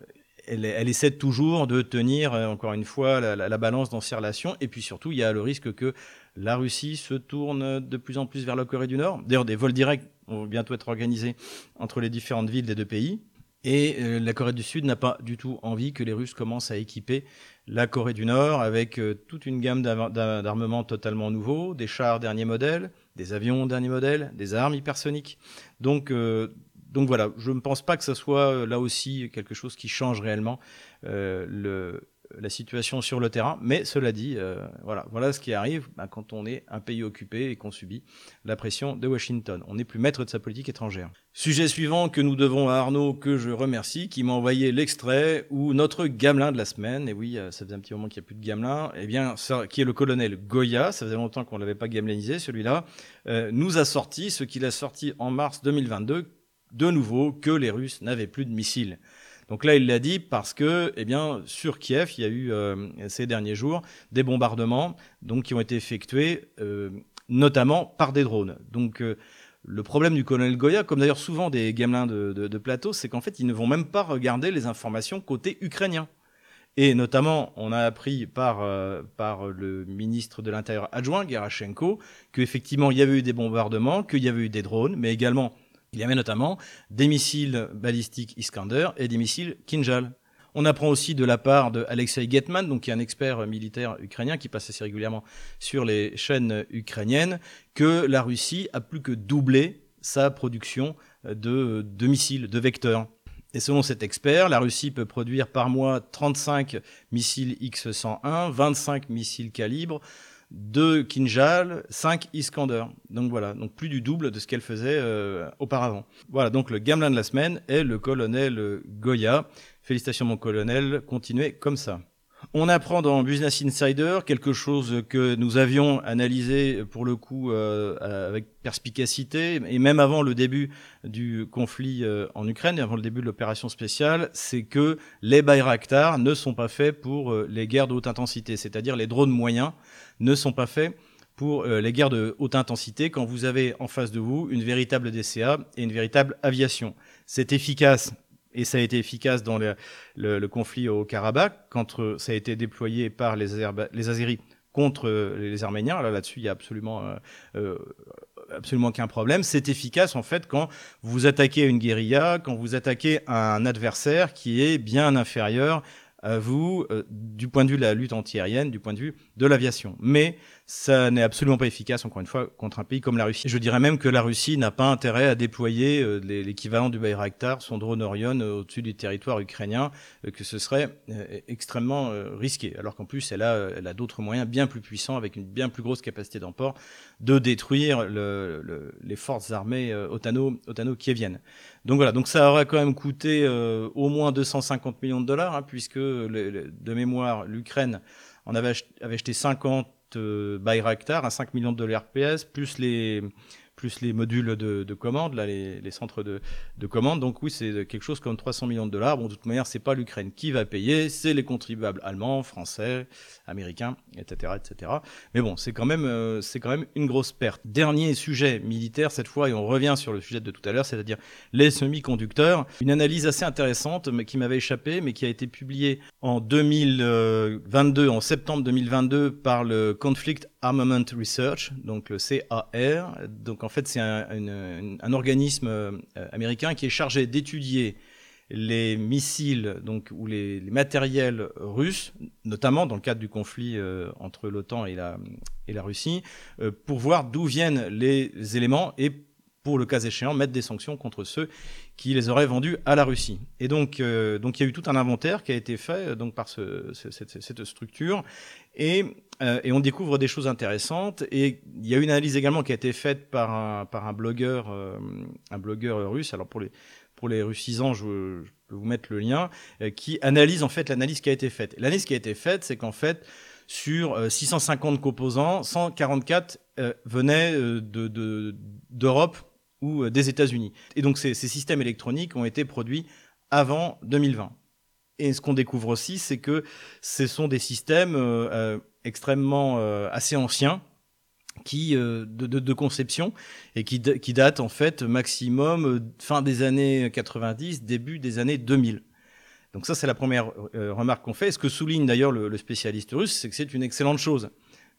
S1: elle, essaie toujours de tenir, euh, encore une fois, la, balance dans ces relations. Et puis surtout, il y a le risque que la Russie se tourne de plus en plus vers la Corée du Nord. D'ailleurs, des vols directs vont bientôt être organisés entre les différentes villes des deux pays. Et euh, la Corée du Sud n'a pas du tout envie que les Russes commencent à équiper la Corée du Nord avec euh, toute une gamme d'armements totalement nouveaux, des chars dernier modèle, des avions dernier modèle, des armes hypersoniques. Donc, euh, donc voilà, je ne pense pas que ce soit là aussi quelque chose qui change réellement le, la situation sur le terrain. Mais cela dit, euh, voilà, voilà ce qui arrive bah, quand on est un pays occupé et qu'on subit la pression de Washington. On n'est plus maître de sa politique étrangère. Sujet suivant que nous devons à Arnaud, que je remercie, qui m'a envoyé l'extrait où notre gamelin de la semaine, et oui, euh, ça faisait un petit moment qu'il n'y a plus de gamelin, eh bien, ça, qui est le colonel Goya, ça faisait longtemps qu'on ne l'avait pas gamelinisé celui-là, euh, nous a sorti ce qu'il a sorti en mars 2022, de nouveau, que les Russes n'avaient plus de missiles. Donc là, il l'a dit parce que, eh bien, sur Kiev, il y a eu euh, ces derniers jours des bombardements, donc qui ont été effectués euh, notamment par des drones. Donc euh, le problème du colonel Goya, comme d'ailleurs souvent des gamelins de, plateau, c'est qu'en fait, ils ne vont même pas regarder les informations côté ukrainien. Et notamment, on a appris par, par le ministre de l'Intérieur adjoint, Gerashenko, qu'effectivement, il y avait eu des bombardements, qu'il y avait eu des drones, mais également il y avait notamment des missiles balistiques Iskander et des missiles Kinjal. On apprend aussi de la part de Alexei Getman, donc qui est un expert militaire ukrainien qui passe assez régulièrement sur les chaînes ukrainiennes, que la Russie a plus que doublé sa production de, de missiles, de vecteurs. Et selon cet expert, la Russie peut produire par mois 35 missiles X-101, 25 missiles calibre, 2 Kinjal, 5 Iskander. Donc voilà, donc plus du double de ce qu'elle faisait euh, auparavant. Voilà, donc le gamelin de la semaine est le colonel Goya. Félicitations mon colonel, continuez comme ça. On apprend dans Business Insider quelque chose que nous avions analysé pour le coup euh, avec perspicacité et même avant le début du conflit euh, en Ukraine et avant le début de l'opération spéciale, c'est que les Bayraktar ne sont pas faits pour les guerres de haute intensité, c'est-à-dire les drones moyens ne sont pas faits pour euh, les guerres de haute intensité quand vous avez en face de vous une véritable DCA et une véritable aviation. C'est efficace et ça a été efficace dans le, conflit au Karabakh, quand euh, ça a été déployé par les, Azéris contre euh, les Arméniens. Là, là-dessus, il y a absolument, absolument aucun problème. C'est efficace, en fait, quand vous attaquez une guérilla, quand vous attaquez un adversaire qui est bien inférieur à vous euh, du point de vue de la lutte antiaérienne, du point de vue de l'aviation. Mais ça n'est absolument pas efficace, encore une fois, contre un pays comme la Russie. Je dirais même que la Russie n'a pas intérêt à déployer euh, l'équivalent du Bayraktar, son drone Orion, euh, au-dessus du territoire ukrainien, euh, que ce serait extrêmement risqué. Alors qu'en plus, elle a, elle a d'autres moyens bien plus puissants, avec une bien plus grosse capacité d'emport, de détruire le, le, les forces armées otano, otano-kieviennes. Donc voilà, donc ça aurait quand même coûté au moins 250 millions de dollars, hein, puisque de mémoire, l'Ukraine en avait, avait acheté 50 euh, Bayraktar à 5 millions de dollars PS, plus les, plus les modules de, de commande, là, les, centres de, de, commande. Donc oui, c'est quelque chose comme 300 millions de dollars. Bon, de toute manière, c'est pas l'Ukraine qui va payer, c'est les contribuables allemands, français, américains, etc., etc. Mais bon, c'est quand même, euh, c'est quand même une grosse perte. Dernier sujet militaire cette fois, et on revient sur le sujet de tout à l'heure, c'est-à-dire les semi-conducteurs. Une analyse assez intéressante, mais qui m'avait échappé, mais qui a été publiée en 2022, en septembre 2022, par le Conflict Armament Research, donc le CAR. Donc en fait, c'est un, organisme euh, américain qui est chargé d'étudier les missiles donc, ou les, matériels russes, notamment dans le cadre du conflit euh, entre l'OTAN et la, et la Russie, euh, pour voir d'où viennent les éléments et pour le cas échéant mettre des sanctions contre ceux qui les auraient vendus à la Russie. Et donc, donc il y a eu tout un inventaire qui a été fait donc par ce, ce, cette, cette, structure, et, euh, et, on découvre des choses intéressantes. Et il y a une analyse également qui a été faite par un, blogueur, euh, un blogueur russe. Alors pour les pour les russisants, je, peux vous mettre le lien, euh, qui analyse en fait l'analyse qui a été faite. L'analyse qui a été faite, c'est qu'en fait sur 650 composants, 144 venaient de d'Europe ou des États-Unis. Et donc ces, systèmes électroniques ont été produits avant 2020. Et ce qu'on découvre aussi, c'est que ce sont des systèmes euh, extrêmement euh, assez anciens, qui euh, de, de, de, conception et qui, qui datent en fait maximum fin des années 90, début des années 2000. Donc ça, c'est la première euh, remarque qu'on fait. Ce que souligne d'ailleurs le, le, spécialiste russe, c'est que c'est une excellente chose,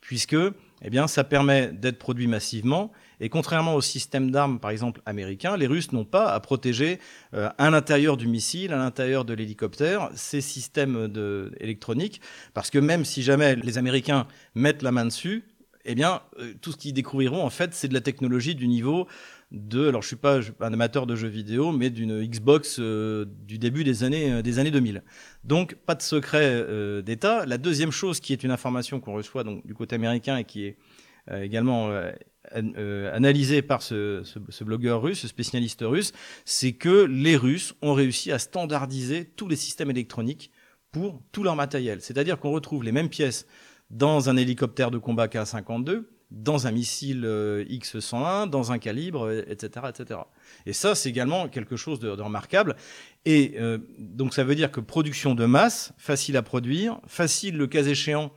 S1: puisque eh bien, ça permet d'être produit massivement. Et contrairement au système d'armes, par exemple, américain, les Russes n'ont pas à protéger euh, à l'intérieur du missile, à l'intérieur de l'hélicoptère, ces systèmes de, électroniques, parce que même si jamais les Américains mettent la main dessus, eh bien, tout ce qu'ils découvriront, en fait, c'est de la technologie du niveau de, alors je suis pas un amateur de jeux vidéo, mais d'une Xbox du début des années, des années 2000. Donc, pas de secret d'État. La deuxième chose, qui est une information qu'on reçoit du côté américain et qui est également euh, analysé par ce, blogueur russe, ce spécialiste russe, c'est que les Russes ont réussi à standardiser tous les systèmes électroniques pour tout leur matériel. C'est-à-dire qu'on retrouve les mêmes pièces dans un hélicoptère de combat K-52, dans un missile euh, X-101, dans un calibre, etc., etc. Et ça, c'est également quelque chose de, remarquable. Et euh, donc, ça veut dire que production de masse, facile à produire, facile le cas échéant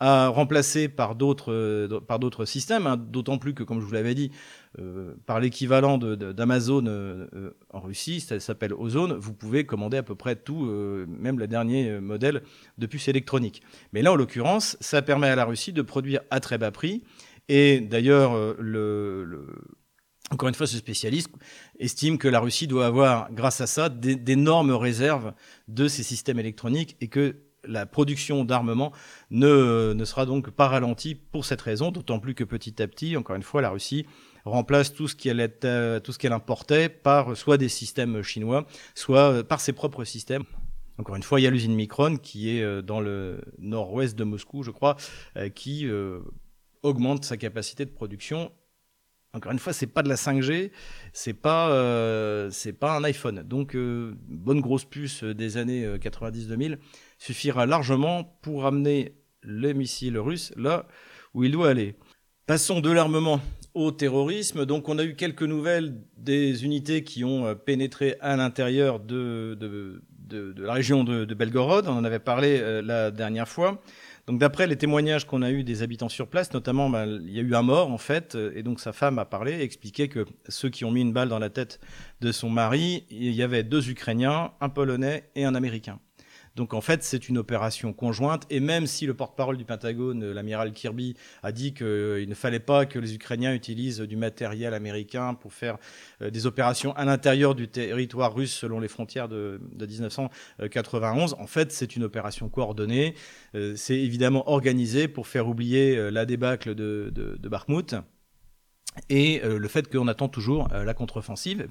S1: à remplacer par d'autres euh, systèmes, hein, d'autant plus que, comme je vous l'avais dit, euh, par l'équivalent d'Amazon euh, en Russie, ça s'appelle Ozone, vous pouvez commander à peu près tout, même le dernier modèle de puces électroniques. Mais là, en l'occurrence, ça permet à la Russie de produire à très bas prix. Et d'ailleurs, le, le encore une fois, ce spécialiste estime que la Russie doit avoir, grâce à ça, d'énormes réserves de ces systèmes électroniques et que la production d'armement ne, ne sera donc pas ralentie pour cette raison, d'autant plus que petit à petit, encore une fois, la Russie remplace tout ce qu'elle euh, qu'elle importait par soit des systèmes chinois, soit euh, par ses propres systèmes. Encore une fois, il y a l'usine Micron qui est euh, dans le nord-ouest de Moscou, je crois, qui augmente sa capacité de production encore une fois, c'est pas de la 5G, c'est pas euh, pas un iPhone. Donc euh, bonne grosse puce des années 90-2000 euh, suffira largement pour amener les missiles russes là où il doit aller. Passons de l'armement au terrorisme. Donc on a eu quelques nouvelles des unités qui ont pénétré à l'intérieur de, de, de, la région de, Belgorod. On en avait parlé la dernière fois. Donc d'après les témoignages qu'on a eu des habitants sur place, notamment, bah, il y a eu un mort en fait, et donc sa femme a parlé, expliqué que ceux qui ont mis une balle dans la tête de son mari, il y avait deux Ukrainiens, un Polonais et un Américain. Donc en fait, c'est une opération conjointe. Et même si le porte-parole du Pentagone, euh, l'amiral Kirby, a dit qu'il euh, ne fallait pas que les Ukrainiens utilisent du matériel américain pour faire euh, des opérations à l'intérieur du territoire russe selon les frontières de, 1991, en fait, c'est une opération coordonnée. c'est évidemment organisé pour faire oublier la débâcle de, de, de et euh, le fait qu'on attend toujours euh, la contre-offensive.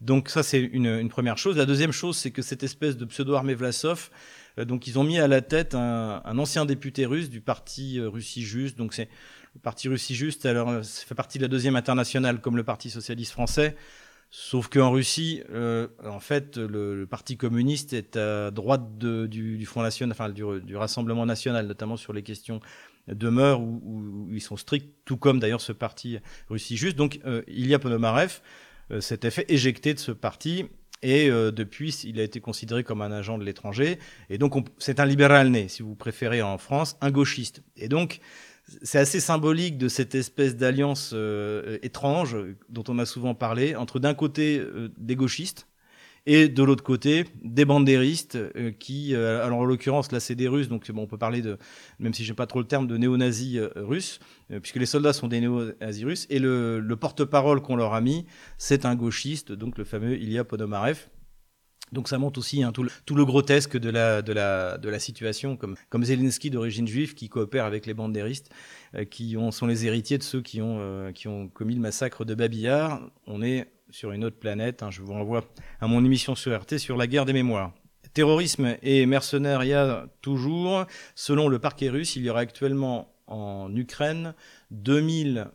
S1: Donc ça, c'est une, première chose. La deuxième chose, c'est que cette espèce de pseudo-armée Vlasov, euh, donc ils ont mis à la tête un, ancien député russe du parti Russie Juste. Donc c'est le parti Russie Juste, alors ça fait partie de la deuxième internationale comme le Parti socialiste français. Sauf qu'en Russie, en fait, le, Parti communiste est à droite du, Front national, enfin du, du, Rassemblement national, notamment sur les questions demeurent où, ils sont stricts, tout comme d'ailleurs ce parti Russie juste. Donc euh, Ilya Ponomarev euh, s'était fait éjecter de ce parti et euh, depuis, il a été considéré comme un agent de l'étranger. Et donc, c'est un libéral né, si vous préférez en France, un gauchiste. Et donc, c'est assez symbolique de cette espèce d'alliance étrange dont on a souvent parlé entre d'un côté des gauchistes et de l'autre côté des bandéristes euh, qui, euh, alors en l'occurrence là c'est des Russes, donc bon, on peut parler de, même si j'aime pas trop le terme, de néo-nazis euh, russes, puisque les soldats sont des néo-nazis russes, et le, porte-parole qu'on leur a mis, c'est un gauchiste, donc le fameux Ilya Ponomarev. Donc ça montre aussi hein, tout, le, grotesque de la, situation, comme, Zelensky d'origine juive qui coopère avec les bandéristes, qui ont, sont les héritiers de ceux qui ont, qui ont commis le massacre de Babillard. On est sur une autre planète. Hein, je vous renvoie à mon émission sur RT sur la guerre des mémoires. Terrorisme et mercenariat toujours. Selon le parquet russe, il y aura actuellement en Ukraine 2000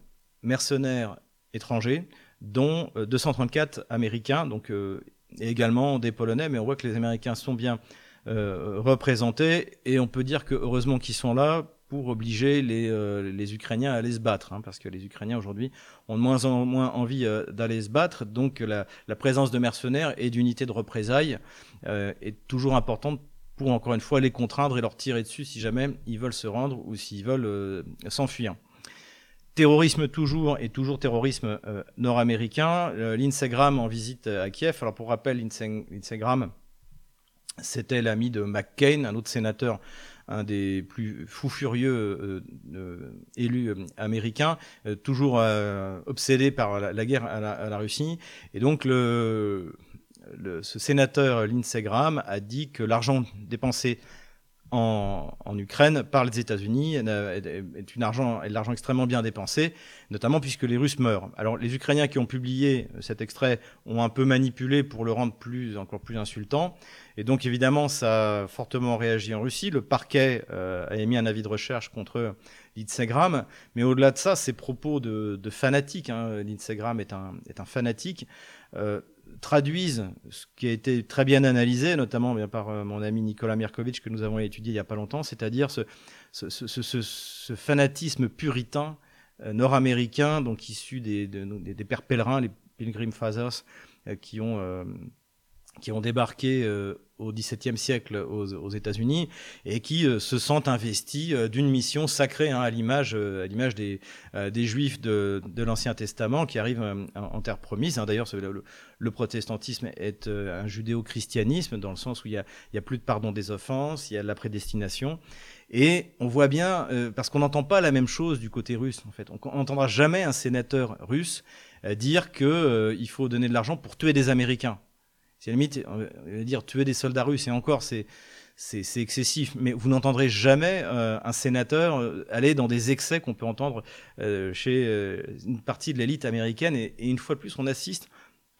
S1: mercenaires étrangers, dont 234 euh, américains, donc euh, et également des Polonais, mais on voit que les Américains sont bien euh, représentés et on peut dire que heureusement qu'ils sont là pour obliger les, euh, les Ukrainiens à aller se battre, hein, parce que les Ukrainiens aujourd'hui ont de moins en moins envie euh, d'aller se battre, donc la, présence de mercenaires et d'unités de représailles euh, est toujours importante pour encore une fois les contraindre et leur tirer dessus si jamais ils veulent se rendre ou s'ils veulent s'enfuir. Terrorisme toujours et toujours terrorisme nord-américain. L'Instagram en visite à Kiev. Alors pour rappel, l'Instagram, c'était l'ami de McCain, un autre sénateur un des plus fous furieux euh, euh, élus euh, américains, toujours obsédé par la, guerre à la, Russie. Et donc le, ce sénateur Lindsey Graham a dit que l'argent dépensé en, Ukraine par les États-Unis est, de l'argent extrêmement bien dépensé, notamment puisque les Russes meurent. Alors les Ukrainiens qui ont publié cet extrait ont un peu manipulé pour le rendre plus, encore plus insultant. Et donc évidemment, ça a fortement réagi en Russie. Le parquet euh, a émis un avis de recherche contre l'Instagram. Mais au-delà de ça, ces propos de, fanatique, hein, l'Instagram est un, est un fanatique, euh, traduisent ce qui a été très bien analysé, notamment bien par euh, mon ami Nicolas Mirkovitch que nous avons étudié il n'y a pas longtemps, c'est-à-dire ce, fanatisme puritain euh, nord-américain, donc issu des, des, des, pères pèlerins, les Pilgrim Fathers, euh, qui ont qui ont débarqué euh, au XVIIe siècle aux, États-Unis et qui euh, se sentent investis euh, d'une mission sacrée hein, à l'image des, Juifs de, l'Ancien Testament qui arrivent en, terre promise. Hein. D'ailleurs, le, protestantisme est un judéo-christianisme dans le sens où il y, a, il y a plus de pardon des offenses, il y a de la prédestination. Et on voit bien, parce qu'on n'entend pas la même chose du côté russe, en fait. On n'entendra jamais un sénateur russe dire qu'il il faut donner de l'argent pour tuer des Américains. C'est limite, on va dire tuer des soldats russes, et encore, c'est c'est excessif, mais vous n'entendrez jamais euh, un sénateur euh, aller dans des excès qu'on peut entendre euh, chez une partie de l'élite américaine. Et, et, une fois de plus, on assiste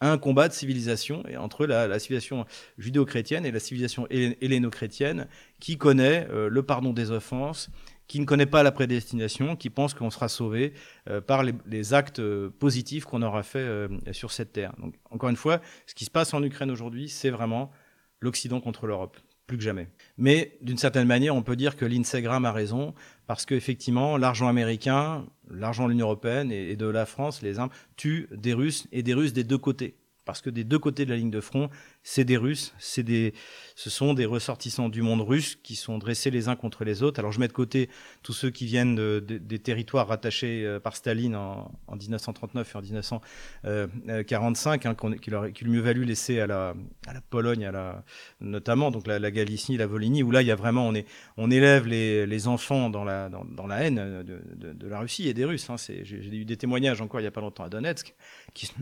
S1: à un combat de civilisation et entre la, la civilisation judéo-chrétienne et la civilisation helléno-chrétienne qui connaît le pardon des offenses, qui ne connaît pas la prédestination, qui pense qu'on sera sauvé euh, par les, actes euh, positifs qu'on aura fait euh, sur cette terre. Donc, encore une fois, ce qui se passe en Ukraine aujourd'hui, c'est vraiment l'Occident contre l'Europe, plus que jamais. Mais d'une certaine manière, on peut dire que l'Instagram a raison, parce qu'effectivement, l'argent américain, l'argent de l'Union européenne et, de la France, les armes, tuent des Russes et des Russes des deux côtés. Parce que des deux côtés de la ligne de front, c'est des Russes, c'est des, ce sont des ressortissants du monde russe qui sont dressés les uns contre les autres. Alors je mets de côté tous ceux qui viennent de, de, des territoires rattachés euh, par Staline en, en 1939 et en 1945, hein, qu'il qu mieux valu laisser à la, à la Pologne, à la, notamment donc la, Galicie, la Volhynie, où là il y a vraiment on est, on élève les, les enfants dans la, dans, la haine de, de, la Russie et des Russes. Hein. J'ai eu des témoignages encore il y a pas longtemps à Donetsk,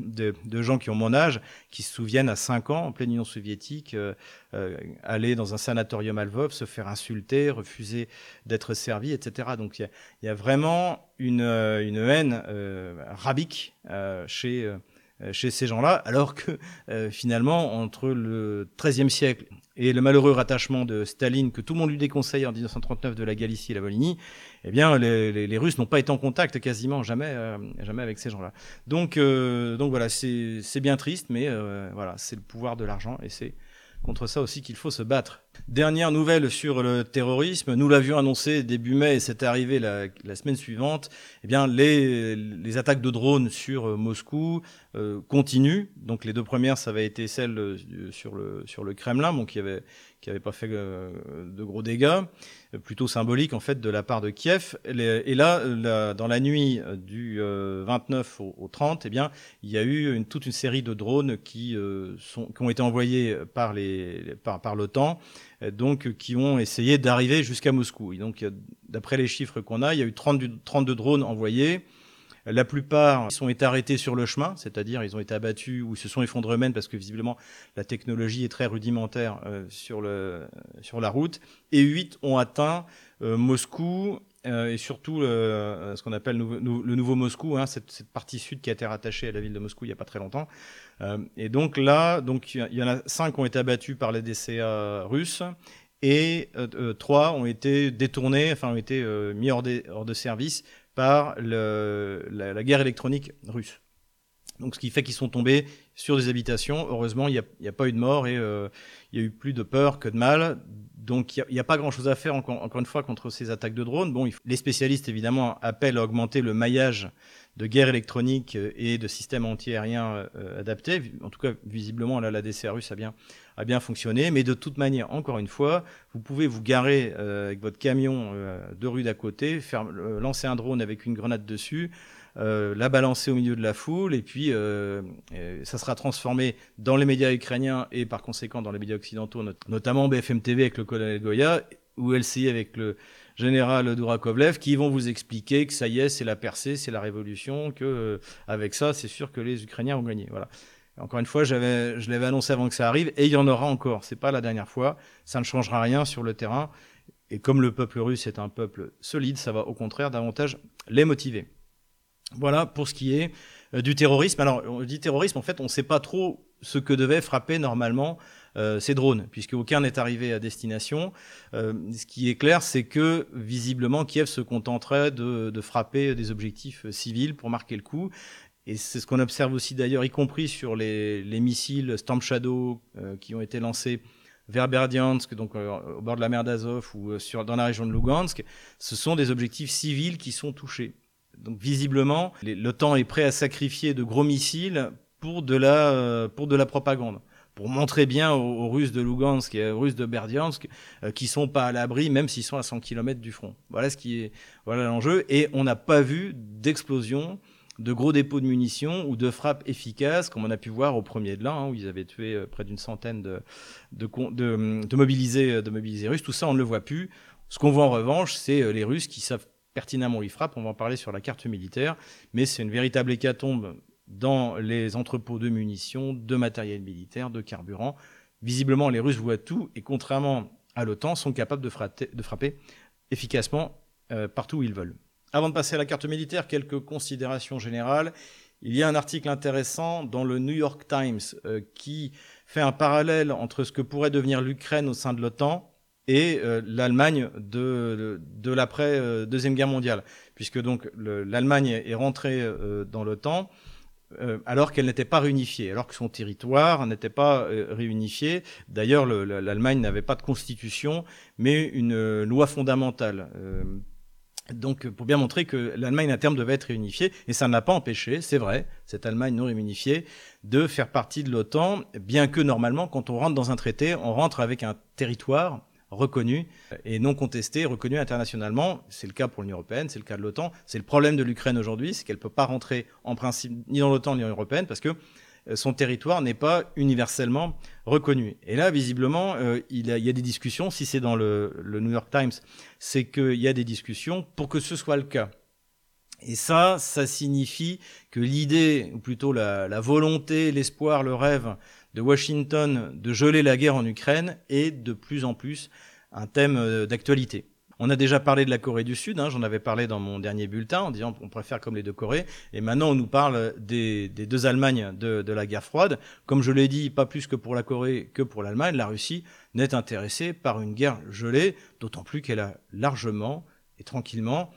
S1: de gens qui ont mon âge, qui se souviennent à 5 ans en pleine Union soviétique, euh, euh, aller dans un sanatorium à Lvov, se faire insulter, refuser d'être servi, etc. Donc il y, a, vraiment une, euh, une haine rabique chez chez ces gens-là, alors que euh, finalement, entre le XIIIe siècle et le malheureux rattachement de Staline, que tout le monde lui déconseille en 1939 de la Galicie et la Volhynie, eh bien, les Russes n'ont pas été en contact quasiment jamais, euh, jamais avec ces gens-là. Donc, euh, donc voilà, c'est bien triste, mais euh, voilà, c'est le pouvoir de l'argent et c'est contre ça aussi qu'il faut se battre. Dernière nouvelle sur le terrorisme, nous l'avions annoncé début mai et c'est arrivé la, semaine suivante, eh bien les, attaques de drones sur euh, Moscou euh, continuent. Donc les deux premières, ça avait été celles euh, sur le, Kremlin, bon, qui avait qui n'avait pas fait de gros dégâts, plutôt symbolique en fait de la part de Kiev. Et là, dans la nuit du 29 au, au 30, eh bien, il y a eu toute une série de drones qui, ont été envoyés par l'OTAN, donc qui ont essayé d'arriver jusqu'à Moscou. Et donc, d'après les chiffres qu'on a, il y a eu 30, 32 drones envoyés. La plupart sont été arrêtés sur le chemin, c'est-à-dire ils ont été abattus ou se sont effondrés eux-mêmes parce que visiblement la technologie est très rudimentaire euh, sur, le, sur la route. Et huit ont atteint euh, Moscou euh, et surtout euh, ce qu'on appelle le nouveau Moscou, hein, cette, partie sud qui a été rattachée à la ville de Moscou il n'y a pas très longtemps. Euh, et donc là, donc il y en a cinq qui ont été abattus par les DCA russes et trois ont été détournés, enfin ont été mis hors de, service par la, guerre électronique russe. Donc, ce qui fait qu'ils sont tombés sur des habitations. Heureusement, il n'y a, pas eu de mort et euh, il y a eu plus de peur que de mal. Donc, il n'y a, pas grand-chose à faire, encore, une fois, contre ces attaques de drones. Bon, les spécialistes, évidemment, appellent à augmenter le maillage de guerre électronique et de systèmes antiaériens euh, adaptés. En tout cas, visiblement, là, la DCA russe a bien, a bien fonctionné. Mais de toute manière, encore une fois, vous pouvez vous garer euh, avec votre camion euh, deux rues d'à côté, lancer un drone avec une grenade dessus, euh, la balancer au milieu de la foule, et puis euh, ça sera transformé dans les médias ukrainiens et par conséquent dans les médias occidentaux, not notamment BFM TV avec le colonel Goya, ou LCI avec le général Dourakovlev, qui vont vous expliquer que ça y est, c'est la percée, c'est la révolution, que euh, avec ça, c'est sûr que les Ukrainiens ont gagné. Voilà. Encore une fois, je l'avais annoncé avant que ça arrive, et il y en aura encore. C'est pas la dernière fois. Ça ne changera rien sur le terrain. Et comme le peuple russe est un peuple solide, ça va au contraire davantage les motiver. Voilà pour ce qui est euh, du terrorisme. Alors, on dit terrorisme, en fait, on ne sait pas trop ce que devaient frapper normalement euh, ces drones, puisque aucun n'est arrivé à destination. Euh, ce qui est clair, c'est que visiblement Kiev se contenterait de, frapper des objectifs civils pour marquer le coup. Et c'est ce qu'on observe aussi d'ailleurs, y compris sur les, les missiles Storm Shadow qui ont été lancés vers Berdiansk, donc au bord de la mer d'Azov ou dans la région de Lugansk. Ce sont des objectifs civils qui sont touchés. Donc visiblement, l'OTAN est prêt à sacrifier de gros missiles pour de la, euh, pour de la propagande pour montrer bien aux, Russes de Lugansk et aux Russes de Berdiansk euh, qu'ils sont pas à l'abri, même s'ils sont à 100 km du front. Voilà ce qui est voilà l'enjeu. Et on n'a pas vu d'explosion, de gros dépôts de munitions ou de frappes efficaces, comme on a pu voir au premier de l'an, hein, où ils avaient tué euh, près d'une centaine de, de, mobilisés, de mobilisés russes. Tout ça, on ne le voit plus. Ce qu'on voit en revanche, c'est les Russes qui savent pertinemment y frappe. On va en parler sur la carte militaire, mais c'est une véritable hécatombe dans les entrepôts de munitions, de matériel militaire, de carburant. Visiblement, les Russes voient tout et contrairement à l'OTAN, sont capables de, frapper, efficacement euh, partout où ils veulent. Avant de passer à la carte militaire, quelques considérations générales. Il y a un article intéressant dans le New York Times euh, qui fait un parallèle entre ce que pourrait devenir l'Ukraine au sein de l'OTAN et euh, l'Allemagne de, de, l'après euh, deuxième guerre mondiale, puisque donc l'Allemagne est rentrée euh, dans l'OTAN alors qu'elle n'était pas réunifiée, alors que son territoire n'était pas réunifié. D'ailleurs, l'Allemagne n'avait pas de constitution, mais une loi fondamentale. Donc, pour bien montrer que l'Allemagne à terme devait être réunifiée, et ça n'a pas empêché, c'est vrai, cette Allemagne non réunifiée, de faire partie de l'OTAN, bien que normalement, quand on rentre dans un traité, on rentre avec un territoire reconnu et non contesté, reconnu internationalement. C'est le cas pour l'Union européenne, c'est le cas de l'OTAN. C'est le problème de l'Ukraine aujourd'hui, c'est qu'elle ne peut pas rentrer en principe ni dans l'OTAN ni dans l'Union européenne parce que euh, son territoire n'est pas universellement reconnu. Et là, visiblement, euh, il, y a des discussions, si c'est dans le, New York Times, c'est qu'il y a des discussions pour que ce soit le cas. Et ça, ça signifie que l'idée, ou plutôt la, volonté, l'espoir, le rêve de Washington de geler la guerre en Ukraine est de plus en plus un thème euh, d'actualité. On a déjà parlé de la Corée du Sud, hein, j'en avais parlé dans mon dernier bulletin en disant qu'on préfère comme les deux Corées, et maintenant on nous parle des, deux Allemagnes de, la guerre froide. Comme je l'ai dit, pas plus que pour la Corée que pour l'Allemagne, la Russie n'est intéressée par une guerre gelée, d'autant plus qu'elle a largement et tranquillement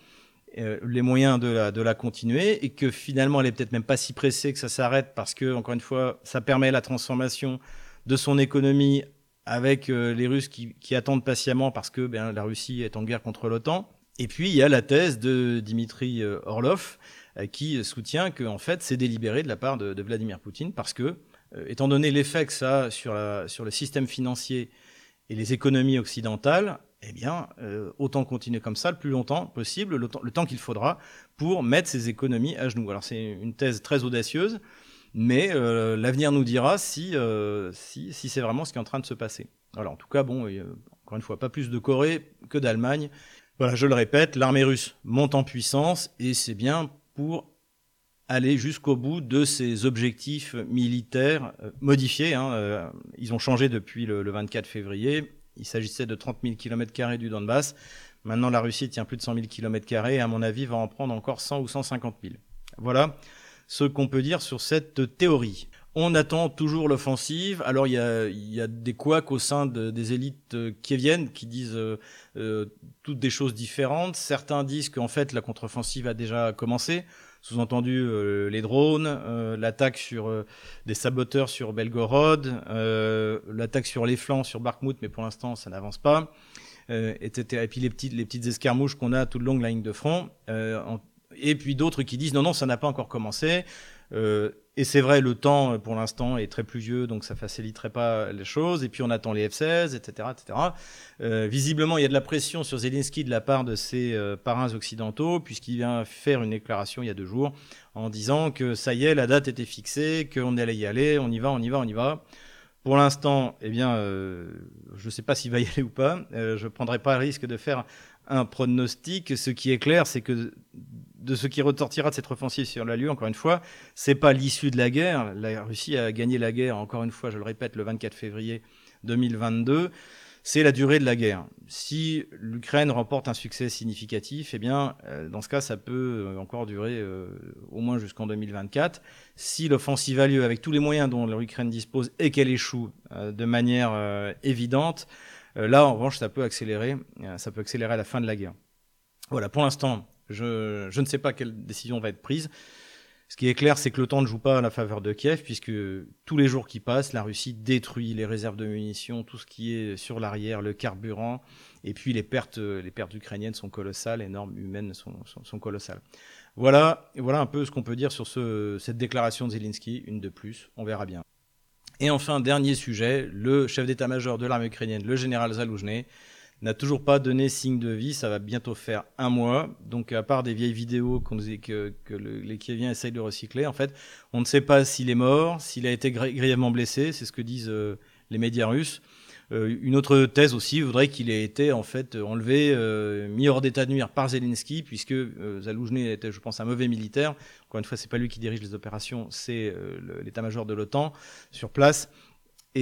S1: euh, les moyens de la, continuer et que finalement elle est peut-être même pas si pressée que ça s'arrête parce que encore une fois ça permet la transformation de son économie avec euh, les Russes qui, attendent patiemment parce que ben, la Russie est en guerre contre l'OTAN. Et puis il y a la thèse de Dimitri euh, Orlov qui soutient que en fait c'est délibéré de la part de, Vladimir Poutine parce que étant donné l'effet que ça a sur le système financier et les économies occidentales, eh bien, euh, autant continuer comme ça le plus longtemps possible, le, temps, qu'il faudra pour mettre ces économies à genoux. Alors c'est une thèse très audacieuse, mais euh, l'avenir nous dira euh, si, si, c'est vraiment ce qui est en train de se passer. Alors en tout cas, bon, encore une fois, pas plus de Corée que d'Allemagne. Voilà, je le répète, l'armée russe monte en puissance et c'est bien pour aller jusqu'au bout de ses objectifs militaires modifiés. Hein, ils ont changé depuis le 24 février il s'agissait de 30 000 km du Donbass. Maintenant, la Russie tient plus de 100 000 km et à mon avis, va en prendre encore 100 ou 150 000. Voilà ce qu'on peut dire sur cette théorie. On attend toujours l'offensive. Alors il y a, des couacs au sein de, des élites euh, viennent qui disent euh, euh, toutes des choses différentes. Certains disent qu'en fait la contre-offensive a déjà commencé sous-entendu euh, les drones, euh, l'attaque sur euh, des saboteurs sur Belgorod, l'attaque sur les flancs sur Barkmout, mais pour l'instant ça n'avance pas, etc. Et puis les petites, les petites escarmouches qu'on a tout le long de la ligne de front. et puis d'autres qui disent non, non, ça n'a pas encore commencé. Et c'est vrai, le temps, euh, pour l'instant, est très pluvieux, donc ça faciliterait pas les choses. Et puis on attend les F-16, etc., etc. Euh, visiblement, il y a de la pression sur Zelensky de la part de ses euh, parrains occidentaux, puisqu'il vient faire une déclaration il y a deux jours en disant que ça y est, la date était fixée, qu'on allait y aller, on y va, on y va, on y va. Pour l'instant, eh bien, euh, je ne sais pas s'il va y aller ou pas. Euh, je ne prendrai pas le risque de faire un pronostic. Ce qui est clair, c'est que de ce qui retortira de cette offensive sur la Lune, encore une fois, c'est pas l'issue de la guerre. La Russie a gagné la guerre, encore une fois, je le répète, le 24 février 2022. c'est la durée de la guerre. Si l'Ukraine remporte un succès significatif, eh bien, euh, dans ce cas, ça peut euh, encore durer euh, au moins jusqu'en 2024. Si l'offensive a lieu avec tous les moyens dont l'Ukraine dispose et qu'elle échoue de manière évidente, là, en revanche, ça peut accélérer, ça peut accélérer la fin de la guerre. Voilà, pour l'instant, je, ne sais pas quelle décision va être prise. Ce qui est clair, c'est que l'OTAN ne joue pas à la faveur de Kiev, puisque tous les jours qui passent, la Russie détruit les réserves de munitions, tout ce qui est sur l'arrière, le carburant, et puis les pertes, les pertes ukrainiennes sont colossales, les normes humaines sont, sont, colossales. Voilà, voilà un peu ce qu'on peut dire sur ce, cette déclaration de Zelensky, une de plus, on verra bien. Et enfin, dernier sujet, le chef d'état-major de l'armée ukrainienne, le général Zaloujny, n'a toujours pas donné signe de vie. Ça va bientôt faire un mois. Donc, à part des vieilles vidéos que, que les Kieviens essayent de recycler, en fait, on ne sait pas s'il est mort, s'il a été grièvement blessé. C'est ce que disent euh, les médias russes. Euh, une autre thèse aussi voudrait qu'il ait été en fait enlevé, euh, mis hors d'état de nuire par Zelensky, puisque euh, était, je pense, un mauvais militaire. Encore une fois, c'est pas lui qui dirige les opérations, c'est l'état-major de l'OTAN sur place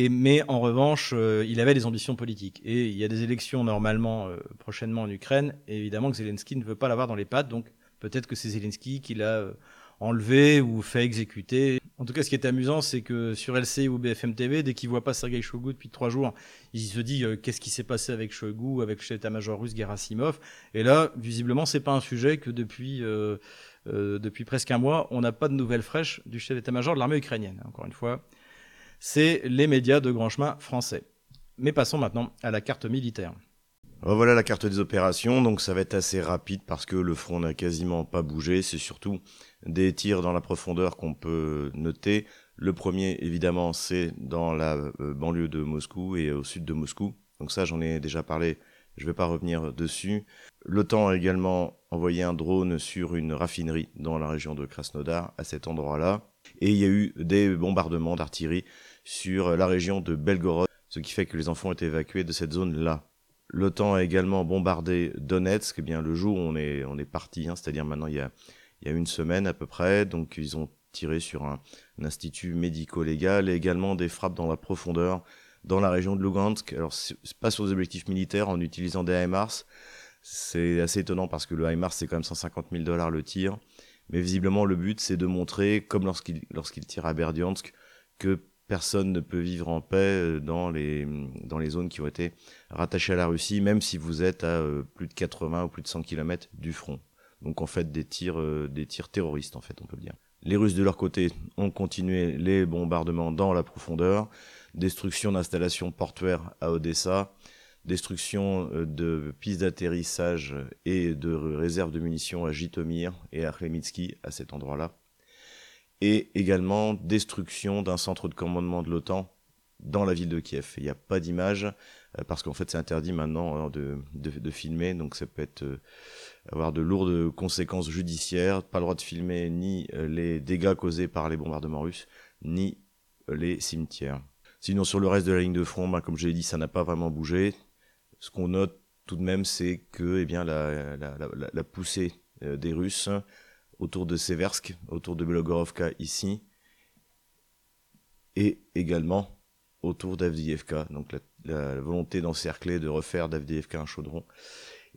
S1: mais en revanche, euh, il avait des ambitions politiques. Et il y a des élections normalement euh, prochainement en Ukraine. Et évidemment que Zelensky ne veut pas l'avoir dans les pattes. Donc peut-être que c'est Zelensky qui l'a euh, enlevé ou fait exécuter. En tout cas, ce qui est amusant, c'est que sur LCI ou BFM TV, dès qu'il voit pas Sergei Shoigu depuis trois jours, il se dit qu'est-ce qui s'est passé avec Shoigu, avec le chef d'état-major russe Gerasimov? Et là, visiblement, c'est pas un sujet que depuis depuis presque un mois, on n'a pas de nouvelles fraîches du chef d'état-major de l'armée ukrainienne. Encore une fois, c'est les médias de grand chemin français. Mais passons maintenant à la carte militaire.
S2: Voilà la carte des opérations, donc ça va être assez rapide parce que le front n'a quasiment pas bougé. C'est surtout des tirs dans la profondeur qu'on peut noter. Le premier, évidemment, c'est dans la euh, banlieue de Moscou et au sud de Moscou. Donc ça, j'en ai déjà parlé, je ne vais pas revenir dessus. L'OTAN a également envoyé un drone sur une raffinerie dans la région de Krasnodar, à cet endroit-là. Et il y a eu des bombardements d'artillerie sur la région de Belgorod, ce qui fait que les enfants ont été évacués de cette zone-là. L'OTAN a également bombardé Donetsk, eh bien le jour où on est, on est parti, hein, c'est-à-dire maintenant il y, a, il y a une semaine à peu près, donc ils ont tiré sur un, institut médico-légal et également des frappes dans la profondeur dans la région de Lugansk. Alors c'est pas sur des objectifs militaires en utilisant des HIMARS, c'est assez étonnant parce que le HIMARS c'est quand même 150 000 dollars le tir, mais visiblement le but c'est de montrer, comme lorsqu'il lorsqu'il tire à Berdiansk, que personne ne peut vivre en paix euh, dans les, dans les zones qui ont été rattachées à la Russie, même si vous êtes à euh, plus de 80 ou plus de 100 km du front. Donc en fait des tirs, euh, des tirs terroristes en fait on peut le dire. Les Russes de leur côté ont continué les bombardements dans la profondeur, destruction d'installations portuaires à Odessa, destruction de pistes d'atterrissage et de réserves de munitions à Jitomir et à Khmelnytsky à cet endroit-là et également destruction d'un centre de commandement de l'OTAN dans la ville de Kiev. Il n'y a pas d'image euh, parce qu'en fait c'est interdit maintenant hein, de, filmer, donc ça peut être euh, avoir de lourdes conséquences judiciaires. Pas le droit de filmer ni euh, les dégâts causés par les bombardements russes, ni les cimetières. Sinon sur le reste de la ligne de front, bah, comme je l'ai dit, ça n'a pas vraiment bougé. Ce qu'on note tout de même, c'est que eh bien la poussée des Russes autour de Seversk, autour de Belogorovka ici, et également autour d'Avdiivka. Donc la, volonté d'encercler, de refaire d'Avdiivka un chaudron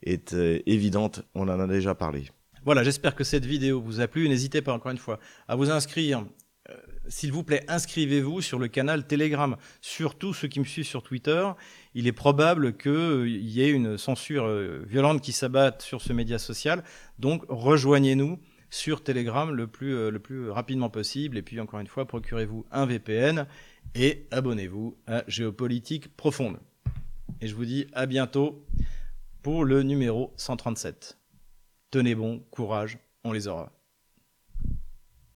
S2: est euh, évidente, on en a déjà parlé.
S1: Voilà, j'espère que cette vidéo vous a plu. N'hésitez pas encore une fois à vous inscrire. Euh, s'il vous plaît, inscrivez-vous sur le canal Telegram. Surtout ceux qui me suivent sur Twitter, il est probable qu'il euh, y ait une censure violente qui s'abatte sur ce média social. Donc rejoignez-nous sur Telegram le plus, euh, le plus rapidement possible. Et puis, encore une fois, procurez-vous un VPN et abonnez-vous à Géopolitique Profonde. Et je vous dis à bientôt pour le numéro 137. Tenez bon, courage, on les aura.